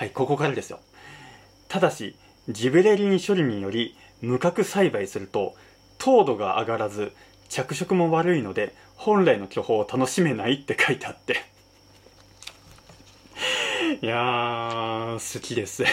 はいここからですよ。ただしジベレリン処理により無核栽培すると糖度が上がらず着色も悪いので本来の巨峰を楽しめないって書いてあって。いやー好きです。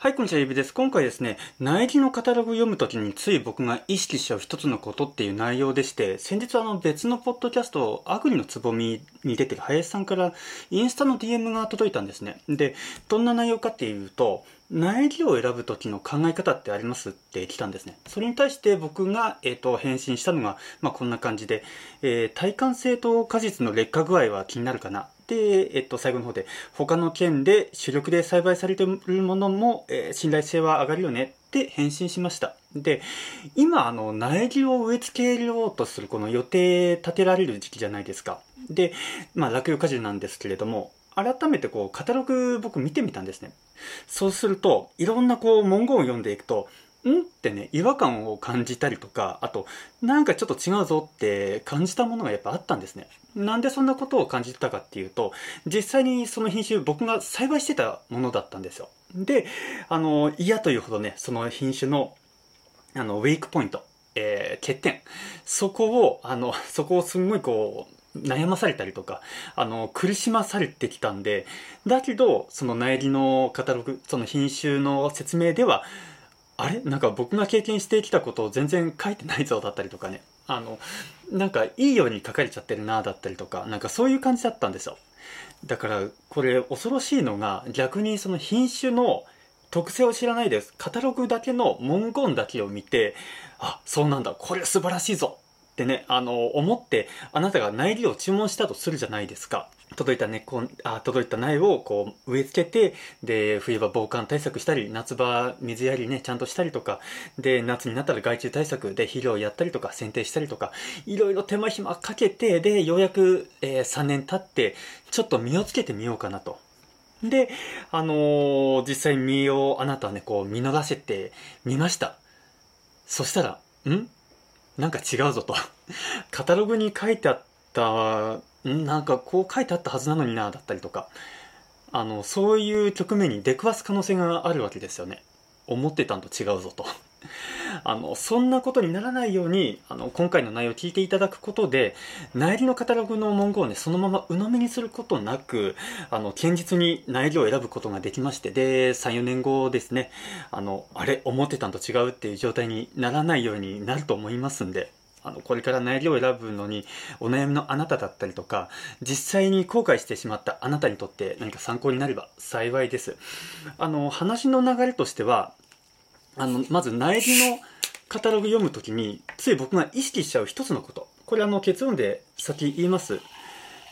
はい、こんにちは、ゆびです。今回ですね、苗木のカタログを読むときについ僕が意識しちゃう一つのことっていう内容でして、先日あの別のポッドキャスト、アグリのつぼみに出てる林さんからインスタの DM が届いたんですね。で、どんな内容かっていうと、苗木を選ぶ時の考え方ってありますって来たんですね。それに対して僕が、えっ、ー、と、返信したのが、まあ、こんな感じで、えー、耐寒性と果実の劣化具合は気になるかな。で、えっと、最後の方で、他の県で主力で栽培されているものも、えー、信頼性は上がるよねって返信しました。で、今、あの、苗木を植え付けようとするこの予定立てられる時期じゃないですか。で、まあ、落葉果樹なんですけれども、改めてこう、カタログ僕見てみたんですね。そうすると、いろんなこう、文言を読んでいくと、んってね、違和感を感じたりとか、あと、なんかちょっと違うぞって感じたものがやっぱあったんですね。なんでそんなことを感じたかっていうと、実際にその品種僕が栽培してたものだったんですよ。で、あの、嫌というほどね、その品種の、あの、ウェイクポイント、えー、欠点。そこを、あの、そこをすんごいこう、悩まされたりとか、あの、苦しまされてきたんで、だけど、その苗木のカタログ、その品種の説明では、あれ？なんか僕が経験してきたことを全然書いてないぞだったりとかね。あの、なんかいいように書かれちゃってるなだったりとか、なんかそういう感じだったんですよ。だからこれ恐ろしいのが逆にその品種の特性を知らないです。カタログだけの文言だけを見て、あ、そうなんだ、これ素晴らしいぞってね、あの、思ってあなたが苗木を注文したとするじゃないですか。届いた根っこ、あ、届いた苗をこう植え付けて、で、冬場防寒対策したり、夏場水やりね、ちゃんとしたりとか、で、夏になったら害虫対策で肥料やったりとか、剪定したりとか、いろいろ手間暇かけて、で、ようやく、えー、3年経って、ちょっと実をつけてみようかなと。で、あのー、実際実をあなたはね、こう実らせてみました。そしたら、ん？なんか違うぞと。カタログに書いてあったんなんかこう書いてあったはずなのになだったりとか。あのそういう局面に出くわす可能性があるわけですよね。思ってたんと違うぞと。あのそんなことにならないようにあの今回の内容を聞いていただくことで苗木のカタログの文言をねそのまま鵜呑みにすることなくあの堅実に苗木を選ぶことができましてで34年後ですね。あのあれ思ってたんと違うっていう状態にならないようになると思いますんで。あのこれから苗木を選ぶのにお悩みのあなただったりとか実際に後悔してしまったあなたにとって何か参考になれば幸いです。あの話の流れとしてはあのまず苗木のカタログ読むときについ僕が意識しちゃう一つのこと。これあの結論で先言います。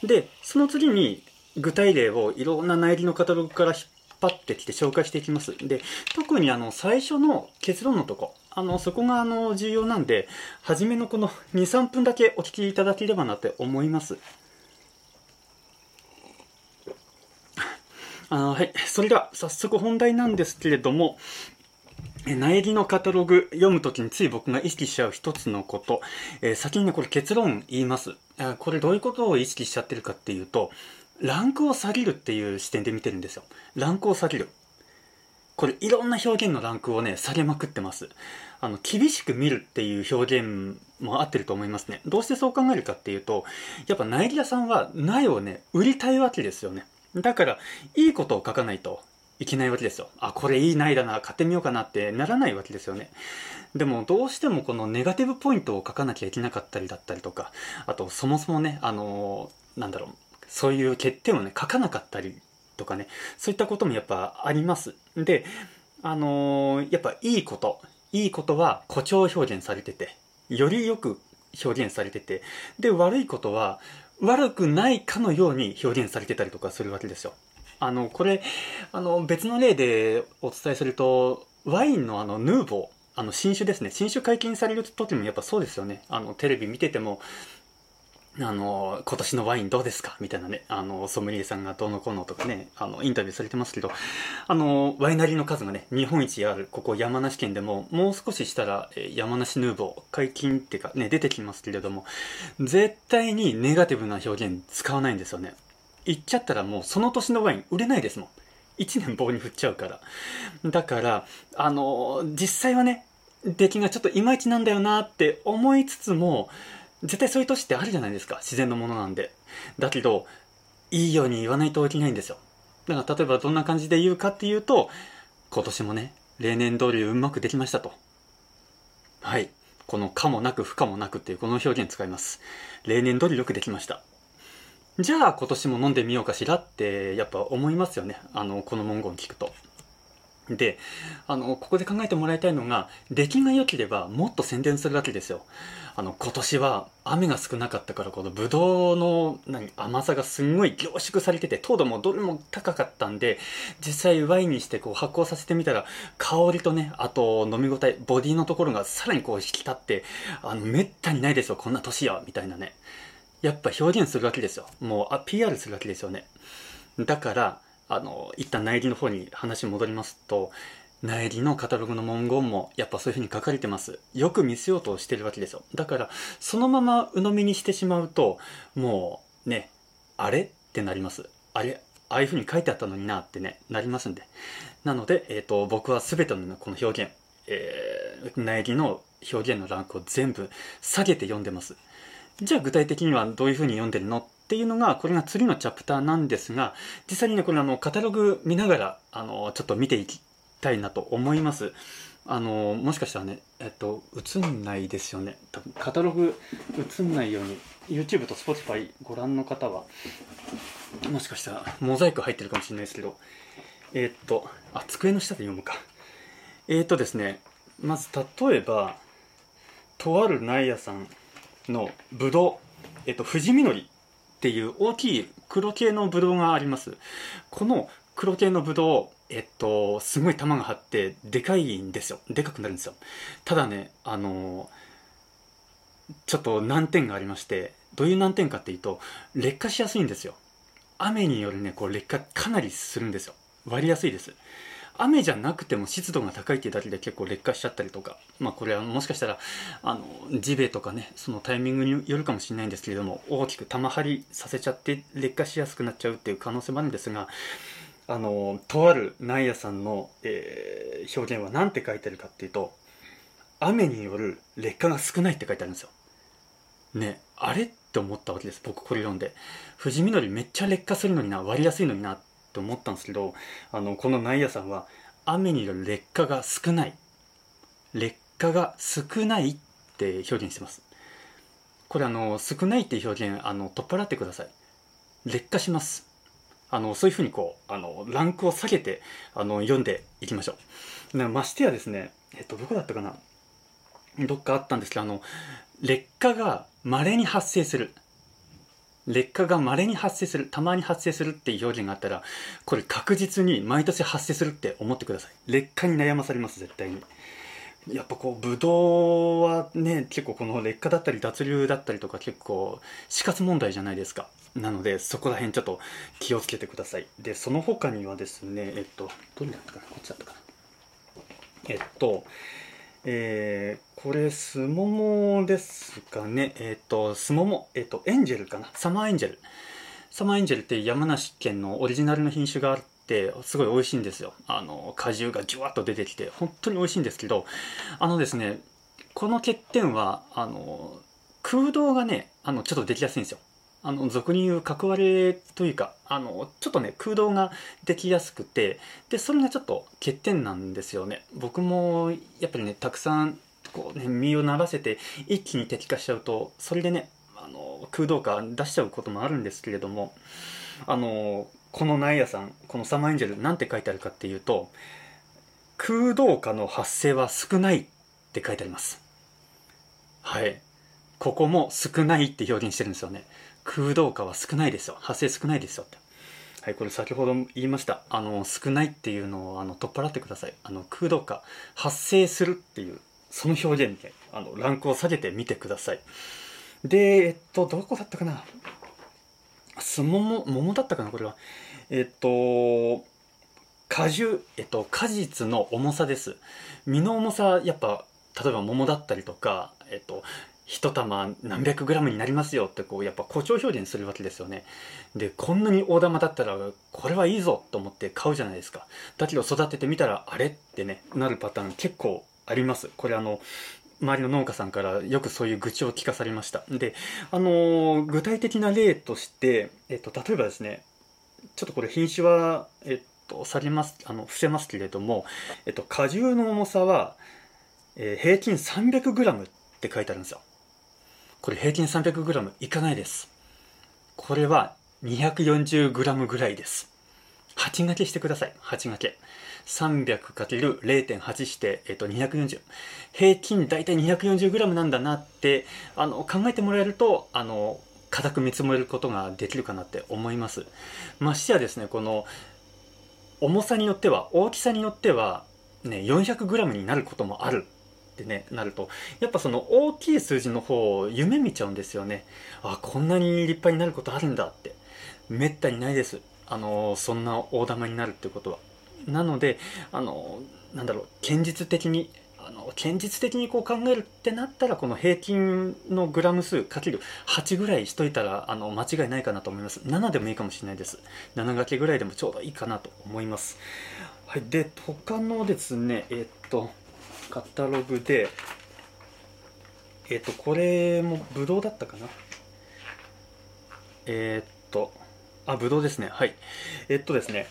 でその次に具体例をいろんな苗木のカタログから引っ張ってきて紹介していきます。で特にあの最初の結論のとこ。あの、そこがあの、重要なんで、初めのこの2、3分だけお聞きいただければなって思います。あはい。それでは、早速本題なんですけれども、苗木のカタログ読むときについ僕が意識しちゃう一つのこと、えー、先にね、これ結論言います。これどういうことを意識しちゃってるかっていうと、ランクを下げるっていう視点で見てるんですよ。ランクを下げる。これいろんな表現のランクをね、下げまくってます。あの、厳しく見るっていう表現も合ってると思いますね。どうしてそう考えるかっていうと、やっぱ苗木屋さんは苗をね、売りたいわけですよね。だから、いいことを書かないといけないわけですよ。あ、これいい苗だな、買ってみようかなってならないわけですよね。でも、どうしてもこのネガティブポイントを書かなきゃいけなかったりだったりとか、あと、そもそもね、あのなんだろう、そういう欠点をね、書かなかったりとかね、そういったこともやっぱあります。で、あのー、やっぱいいこと、いいことは誇張表現されてて、よりよく表現されてて、で、悪いことは悪くないかのように表現されてたりとかするわけですよ。あの、これ、あの、別の例でお伝えすると、ワインのあの、ヌーボー、あの、新酒ですね。新酒解禁される時もやっぱそうですよね。あの、テレビ見てても、あの、今年のワインどうですか？みたいなね、あの、ソムリエさんがどうのこうのとかね、あの、インタビューされてますけど、あの、ワイナリーの数がね、日本一ある、ここ山梨県でも、もう少ししたら、え山梨ヌーボー、解禁っていうかね、出てきますけれども、絶対にネガティブな表現使わないんですよね。言っちゃったらもうその年のワイン売れないですもん。1年棒に振っちゃうから。だから、あの、実際はね、出来がちょっといまいちなんだよなって思いつつも、絶対そういう年ってあるじゃないですか。自然のものなんで。だけど、いいように言わないといけないんですよ。だから例えばどんな感じで言うかっていうと、今年もね、例年通りうまくできましたと。はい。この可もなく不可もなくっていうこの表現使います。例年通りよくできました。じゃあ今年も飲んでみようかしらってやっぱ思いますよね。あの、この文言聞くと。で、あの、ここで考えてもらいたいのが、出来が良ければもっと宣伝するわけですよ。あの、今年は雨が少なかったから、このブドウの、何、甘さがすんごい凝縮されてて、糖度もどれも高かったんで、実際ワインにしてこう発酵させてみたら、香りとね、あと飲み応え、ボディのところがさらにこう引き立って、あの、めったにないですよ、こんな年や、みたいなね。やっぱ表現するわけですよ。もう、あ、PR するわけですよね。だから、あの、一旦内裏の方に話戻りますと、内裏のカタログの文言もやっぱそういう風に書かれてます。よく見せようとしてるわけですよ。だから、そのまま鵜呑みにしてしまうと、もうね、あれ？ってなります。あれ？ああいう風に書いてあったのになってね、なりますんで。なので、えっ、ー、と、僕は全てのこの表現、えー、内裏の表現のランクを全部下げて読んでます。じゃあ具体的にはどういう風に読んでるの？っていうのが、これが次のチャプターなんですが、実際にね、これあの、カタログ見ながら、あの、ちょっと見ていきたいなと思います。あの、もしかしたらね、えっと、映んないですよね。多分、カタログ映んないように、YouTube と Spotify ご覧の方は、もしかしたら、モザイク入ってるかもしれないですけど、えっと、あ、机の下で読むか。えっとですね、まず例えば、とある苗屋さんのぶどう、えっと、富士みのりっていう大きい黒系のブドウがあります。この黒系のブドウ、えっと、すごい玉が張って、でかいんですよ。でかくなるんですよ。ただね、あの、ちょっと難点がありまして、どういう難点かっていうと、劣化しやすいんですよ。雨によるね、こう劣化かなりするんですよ。割りやすいです。雨じゃなくても湿度が高いっていうだけで結構劣化しちゃったりとか、まあこれはもしかしたら、あの、ジベとかね、そのタイミングによるかもしれないんですけれども、大きく玉張りさせちゃって劣化しやすくなっちゃうっていう可能性もあるんですが、あの、とあるナイアさんの、えー、表現は何て書いてるかっていうと、雨による劣化が少ないって書いてあるんですよ。ね、あれって思ったわけです。僕これ読んで。富士みのりめっちゃ劣化するのにな、割りやすいのになって思ったんですけど、あの、このナイアさんは、雨による劣化が少ない。劣化が少ないって表現してます。これあの、少ないっていう表現、あの、取っ払ってください。劣化します。あの、そういうふうにこう、あの、ランクを下げて、あの、読んでいきましょう。ましてやですね、えっと、どこだったかなどっかあったんですけど、あの、劣化が稀に発生する。劣化が稀に発生する、たまに発生するっていう表現があったら、これ確実に毎年発生するって思ってください。劣化に悩まされます、絶対に。やっぱこう、ブドウはね、結構この劣化だったり脱流だったりとか結構死活問題じゃないですか。なので、そこら辺ちょっと気をつけてください。で、その他にはですね、えっと、どれだったかな？こっちだったかな？えっと、えー、これ、スモモですかね。えっ、ー、と、スモモ、えっ、ー、と、エンジェルかな？サマーエンジェル。サマーエンジェルって山梨県のオリジナルの品種があって、すごい美味しいんですよ。あの、果汁がジュワッと出てきて、本当に美味しいんですけど、あのですね、この欠点は、あの、空洞がね、あの、ちょっとできやすいんですよ。あの、俗に言う角割れというか、あの、ちょっとね、空洞ができやすくて、で、それがちょっと欠点なんですよね。僕も、やっぱりね、たくさん、こうね、身をならせて、一気に摘化しちゃうと、それでね、あの、空洞化出しちゃうこともあるんですけれども、あの、このナイアさん、このサマーエンジェル、なんて書いてあるかっていうと、空洞化の発生は少ないって書いてあります。はい。ここも少ないって表現してるんですよね。空洞化は少ないですよ。発生少ないですよって。はい、これ先ほども言いました。あの、少ないっていうのをあの取っ払ってください。あの、空洞化、発生するっていう、その表現で、あの、ランクを下げてみてください。で、えっと、どこだったかな？すもも、桃だったかな？これは。えっと、果汁、えっと、果実の重さです。実の重さ、やっぱ、例えば桃だったりとか、えっと、1玉何百グラムになりますよってこうやっぱ誇張表現するわけですよね。でこんなに大玉だったらこれはいいぞと思って買うじゃないですか。だけど育ててみたらあれってねなるパターン結構あります。これあの周りの農家さんからよくそういう愚痴を聞かされました。であの具体的な例として、えっと、例えばですねちょっとこれ品種は、えっと、されますあの伏せますけれども、えっと、果汁の重さは、えー、平均 300g って書いてあるんですよ。これ平均 300g いかないです。これは 240g ぐらいです。8掛けしてください。8掛け。300×0.8 して、えっと、240。平均大体 240g なんだなって、あの、考えてもらえると、あの、固く見積もれることができるかなって思います。ましてやですね、この、重さによっては、大きさによっては、ね、400g になることもあるってねなると。やっぱその大きい数字の方を夢見ちゃうんですよね。あこんなに立派になることあるんだって。めったにないです。あのそんな大玉になるってことは。なのであのなんだろう現実的にあの現実的にこう考えるってなったらこの平均のグラム数かける8ぐらいしといたらあの間違いないかなと思います。7でもいいかもしれないです。7掛けぐらいでもちょうどいいかなと思います。はい。で他のですねえっとカタログで、えっ、ー、と、これもブドウだったかな？えっ、ー、と、あ、ブドウですね。はい。えっとですね、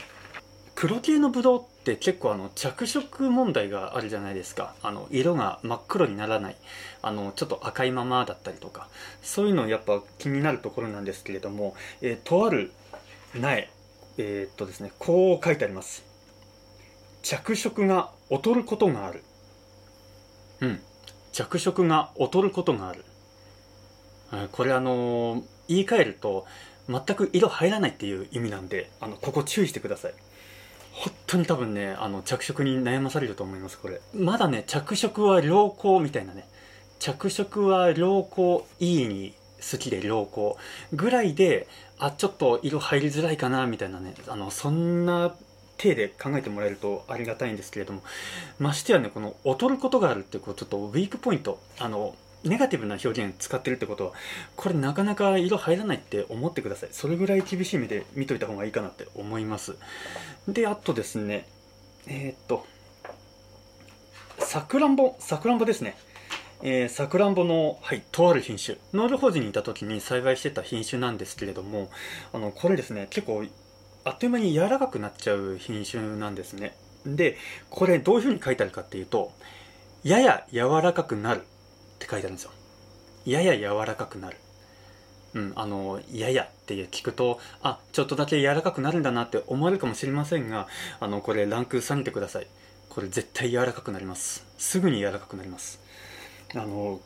黒系のブドウって結構あの着色問題があるじゃないですか。あの色が真っ黒にならない。あのちょっと赤いままだったりとか。そういうのやっぱ気になるところなんですけれども、えー、とある苗えー、っとですねこう書いてあります。着色が劣ることがある。うん。着色が劣ることがある。これあの言い換えると全く色入らないっていう意味なんであのここ注意してください。本当に多分ねあの着色に悩まされると思いますこれ。まだね着色は良好みたいなね。着色は良好いいに好きで良好ぐらいであちょっと色入りづらいかなみたいなね。あのそんな体で考えてもらえるとありがたいんですけれどもましてやねこの劣ることがあるってこうちょっとウィークポイントあのネガティブな表現使ってるってことはこれなかなか色入らないって思ってください。それぐらい厳しい目で見といた方がいいかなって思います。であとですねえー、っとさくらんぼさくらんぼですね。えさくらんぼの、はい、とある品種。ノール法人にいた時に栽培してた品種なんですけれどもあのこれですね結構あっという間に柔らかくなっちゃう品種なんですねでこれどういうふうに書いてあるかっていうとやや柔らかくなるって書いてあるんですよやや柔らかくなるうん、あの、ややって聞くと、あ、ちょっとだけ柔らかくなるんだなって思われるかもしれませんが、あの、これランク下げてください。これ絶対柔らかくなります。すぐに柔らかくなります。あの、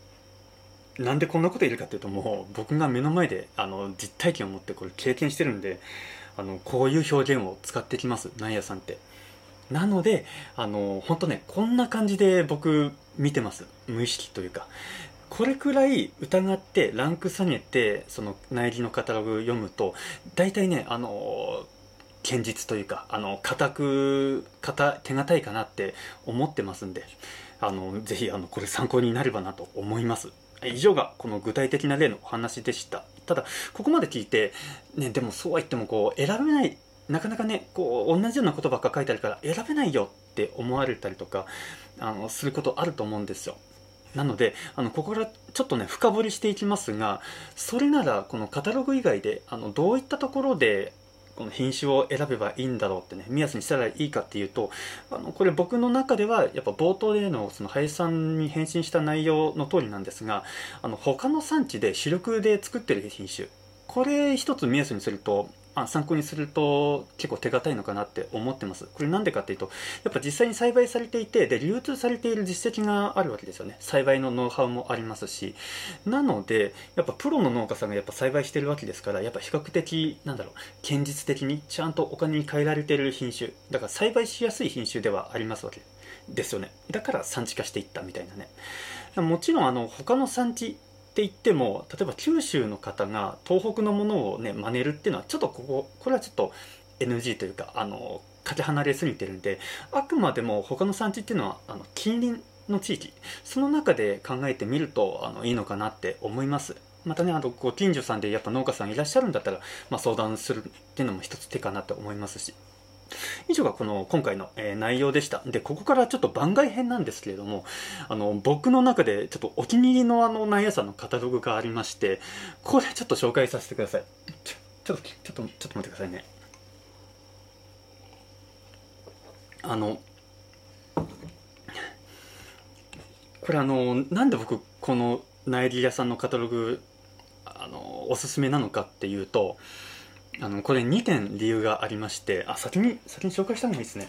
なんでこんなこと言えるかっていうともう僕が目の前であの実体験を持ってこれ経験してるんであのこういう表現を使ってきますなんやさんって。なのであの本当ねこんな感じで僕見てます。無意識というか。これくらい疑ってランク下げてその内裏のカタログ読むと大体ねあの堅実というかあの固く固手堅いかなって思ってますんであのぜひあのこれ参考になればなと思います。以上がこの具体的な例のお話でした。ただここまで聞いて、ね、でもそうは言ってもこう選べないなかなかねこう同じようなことばっか書いてあるから選べないよって思われたりとかあのすることあると思うんですよ。なのであのここからちょっとね深掘りしていきますがそれならこのカタログ以外であのどういったところでこの品種を選べばいいんだろうってね目安にしたらいいかっていうとあのこれ僕の中ではやっぱ冒頭でのその林さんに返信した内容の通りなんですがあの他の産地で主力で作ってる品種これ一つ目安にするとあ参考にすると結構手堅いのかなって思ってます。これなんでかっていうと、やっぱ実際に栽培されていて、で、流通されている実績があるわけですよね。栽培のノウハウもありますし。なので、やっぱプロの農家さんがやっぱ栽培してるわけですから、やっぱ比較的、なんだろう、堅実的にちゃんとお金に換えられてる品種。だから栽培しやすい品種ではありますわけですよね。だから産地化していったみたいなね。もちろん、あの、他の産地って言っても例えば九州の方が東北のものをね真似るっていうのはちょっとこここれはちょっと NG というかあのかけ離れすぎてるんであくまでも他の産地っていうのはあの近隣の地域その中で考えてみるとあのいいのかなって思います。またねあのご近所さんでやっぱ農家さんいらっしゃるんだったら、まあ、相談するっていうのも一つ手かなと思いますし。以上がこの今回の、え、内容でした。で、ここからちょっと番外編なんですけれども、あの、僕の中でちょっとお気に入りのあの内野さんのカタログがありまして、これちょっと紹介させてください。ちょ、ちょっと、ちょっと、ちょっと待ってくださいね。あの、これあの、なんで僕この苗木屋さんのカタログ、あの、おすすめなのかっていうと、あのこれ2点理由がありましてあ先に先に紹介した方がいいですね。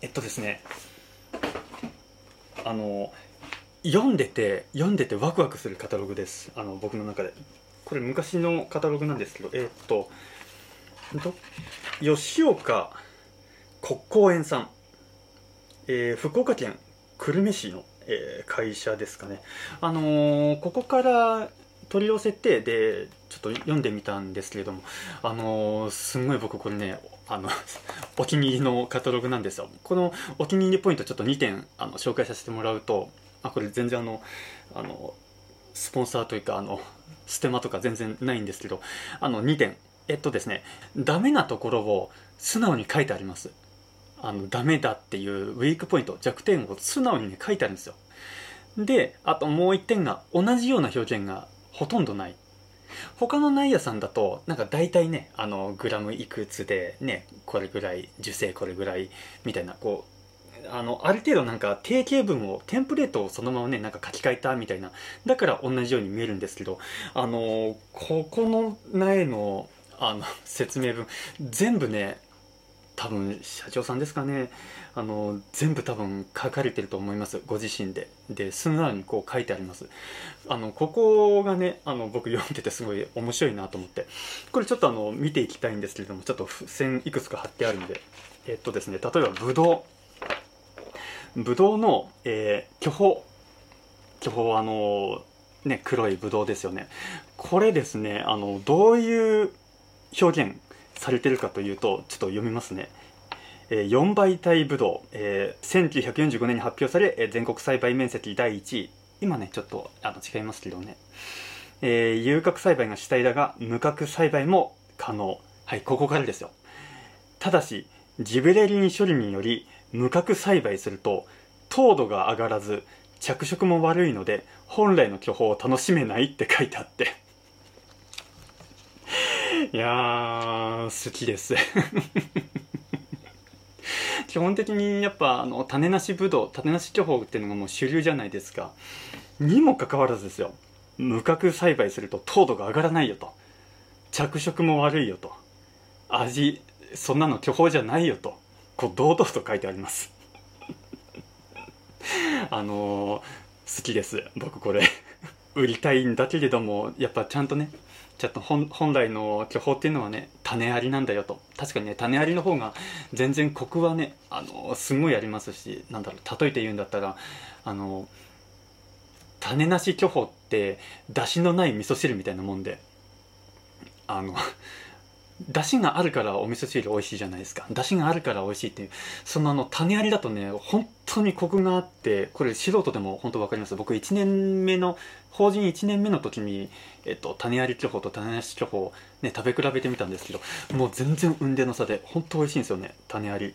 えっとですねあの読んでて読んでてワクワクするカタログです。あの僕の中で。これ昔のカタログなんですけどえっと吉岡国公園さん、えー、福岡県久留米市の、えー、会社ですかね。あのー、ここから取り寄せてでちょっと読んでみたんですけれどもあの、すんごい僕これねあの お気に入りのカタログなんですよ。このお気に入りポイントちょっと2点あの紹介させてもらうとあこれ全然あのあのスポンサーというかあのステマとか全然ないんですけどあの2点。えっとですねダメなところを素直に書いてあります。あのダメだっていうウィークポイント弱点を素直にね書いてあるんですよ。であともう1点が同じような表現がほとんどない。他の内野さんだとなんか大体ねあのグラムいくつでねこれぐらい受精これぐらいみたいなこうあのある程度なんか定型文をテンプレートをそのままねなんか書き換えたみたいなだから同じように見えるんですけどあのここの苗のあの説明文全部ね多分社長さんですかね。あの全部多分書かれてると思います。ご自身で。で素直にこう書いてあります。あのここがねあの僕読んでてすごい面白いなと思って。これちょっとあの見ていきたいんですけれどもちょっと付箋いくつか貼ってあるんで。えっとですね例えばブドウ。ブドウの、えー、巨峰。巨峰あのね黒いブドウですよね。これですねあのどういう表現されてるかというとちょっと読みますね。えー、4倍体ブドウ、えー、1945年に発表され、えー、全国栽培面積第1位。今ねちょっとあの違いますけどね、えー、有角栽培が主体だが無角栽培も可能。はいここからですよ。ただしジベレリン処理により無角栽培すると糖度が上がらず着色も悪いので本来の巨峰を楽しめないって書いてあって。いやー好きです。基本的にやっぱあの種なしぶどう種なし巨峰っていうのがもう主流じゃないですか。にもかかわらずですよ。無角栽培すると糖度が上がらないよと。着色も悪いよと。味そんなの巨峰じゃないよと。こう堂々と書いてあります。あのー、好きです。僕これ。売りたいんだけれどもやっぱちゃんとねちょっと本来の巨峰っていうのはね種ありなんだよと。確かにね種ありの方が全然コクはねあのすごいありますしなんだろう例えて言うんだったらあの種なし巨峰って出汁のない味噌汁みたいなもんであの出汁があるからお味噌汁美味しいじゃないですか。出汁があるから美味しいっていう。そのあの種ありだとね本当にコクがあってこれ素人でも本当分かります。僕1年目の法人1年目の時に、えっと、種あり巨峰と種なし巨峰ね食べ比べてみたんですけどもう全然運転の差で本当美味しいんですよね種あり。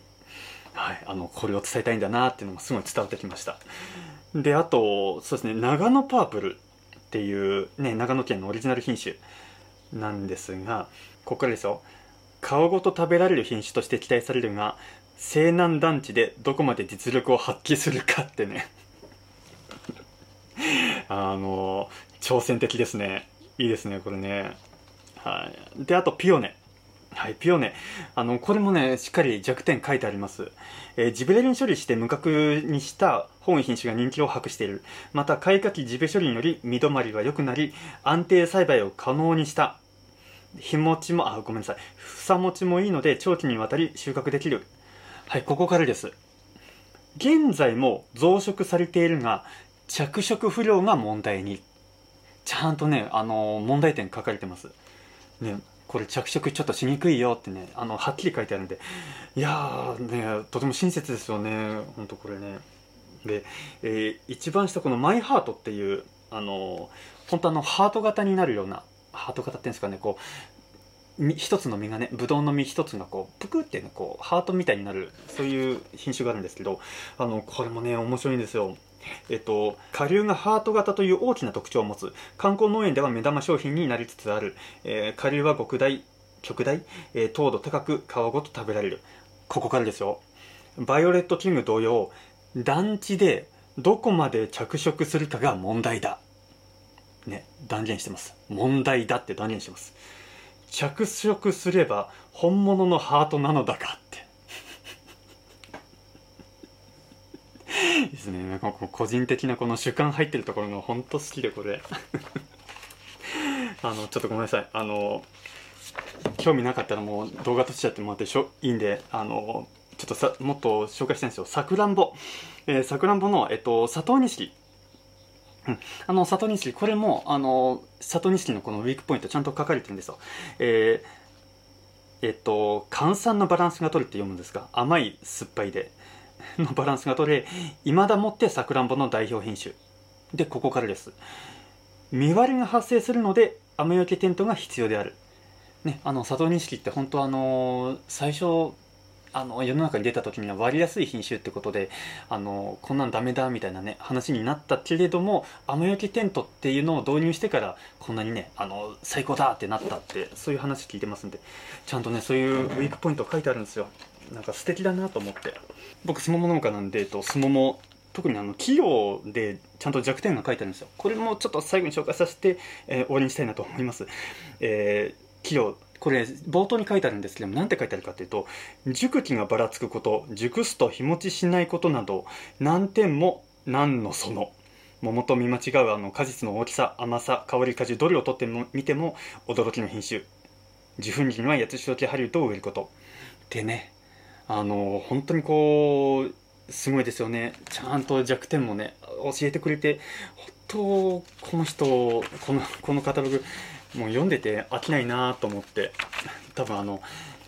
はいあのこれを伝えたいんだなっていうのもすごい伝わってきました。であとそうですね長野パープルっていうね長野県のオリジナル品種なんですがここからですよ皮ごと食べられる品種として期待されるが西南団地でどこまで実力を発揮するかってね あの挑戦的ですねいいですねこれねはいであとピオネはい、ピオネ。あの、これもね、しっかり弱点書いてあります。えー、ジベレリン処理して無角にした本品種が人気を博している。また、開花期ジベ処理により、実止まりが良くなり、安定栽培を可能にした。日持ちも、あ、ごめんなさい。房持ちもいいので、長期にわたり収穫できる。はい、ここからです。現在も増殖されているが、着色不良が問題に。ちゃんとね、あの問題点書かれてます。ね、これ着色ちょっとしにくいよってね、あの、はっきり書いてあるんで。いやー、ね、とても親切ですよね。ほんとこれね。で、えー、一番下このマイハートっていうあの本当あのハート型になるようなハート型っていうんですかねこう一つの実がねブドウの実一つがこうプクってねこうハートみたいになるそういう品種があるんですけどあのこれもね面白いんですよ。えっと、下流がハート型という大きな特徴を持つ観光農園では目玉商品になりつつある、えー、下流は極大極大、えー、糖度高く皮ごと食べられる。ここからですよ。バイオレットキング同様団地でどこまで着色するかが問題だ。ね断言してます。問題だって断言してます。着色すれば本物のハートなのだかって。ですね。なんか個人的なこの主観入ってるところが本当好きでこれ。あのちょっとごめんなさい。あの興味なかったらもう動画撮っちゃってもらってしょいいんであのちょっとさもっと紹介したいんですよ。さくらんぼ。さくらんぼの、えっと、佐藤錦うん、あの、佐藤錦、これも、あの、佐藤錦のこのウィークポイントちゃんと書かれてるんですよ。えー、えっと、換算のバランスが取れって読むんですが、甘い、酸っぱいで、のバランスが取れ、未だもってさくらんぼの代表品種。で、ここからです。見割れが発生するので、雨よけテントが必要である。ね、あの、佐藤錦って本当あの、最初、あの世の中に出た時には割りやすい品種ってことであのこんなんダメだみたいなね話になったけれども雨よけテントっていうのを導入してからこんなにねあの最高だってなったってそういう話聞いてますんでちゃんとねそういうウィークポイント書いてあるんですよ。なんか素敵だなと思って。僕すもも農家なんで、えっと、すもも特にあの企業でちゃんと弱点が書いてあるんですよ。これもちょっと最後に紹介させて、えー、終わりにしたいなと思います、えー、企業これ冒頭に書いてあるんですけども何て書いてあるかというと熟期がばらつくこと熟すと日持ちしないことなど難点も何のその。桃と見間違うあの果実の大きさ甘さ香り果汁どれをとっても見ても驚きの品種。受粉時には八つ白木ハリウッドを植えること。でねあの本当にこうすごいですよね。ちゃんと弱点もね教えてくれて本当この人このこのカタログもう読んでて飽きないなと思って多分あの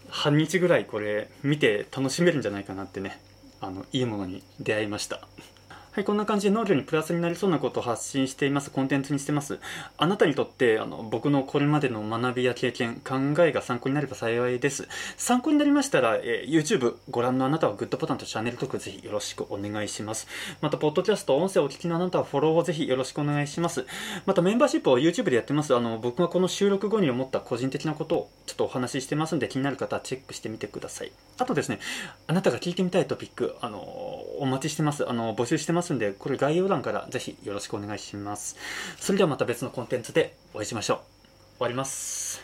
半日ぐらいこれ見て楽しめるんじゃないかなってねあのいいものに出会いました。はい、こんな感じで農業にプラスになりそうなことを発信しています。コンテンツにしてます。あなたにとって、あの、僕のこれまでの学びや経験、考えが参考になれば幸いです。参考になりましたら、えー、YouTube ご覧のあなたはグッドボタンとチャンネル登録ぜひよろしくお願いします。また、ポッドキャスト、音声をお聞きのあなたはフォローをぜひよろしくお願いします。また、メンバーシップを YouTube でやってます。あの、僕がこの収録後に思った個人的なことをちょっとお話ししてますんで、気になる方はチェックしてみてください。あとですね、あなたが聞いてみたいトピック、あの、お待ちしてます。あの、募集してますますんで、これ概要欄からぜひよろしくお願いします。それではまた別のコンテンツでお会いしましょう。終わります。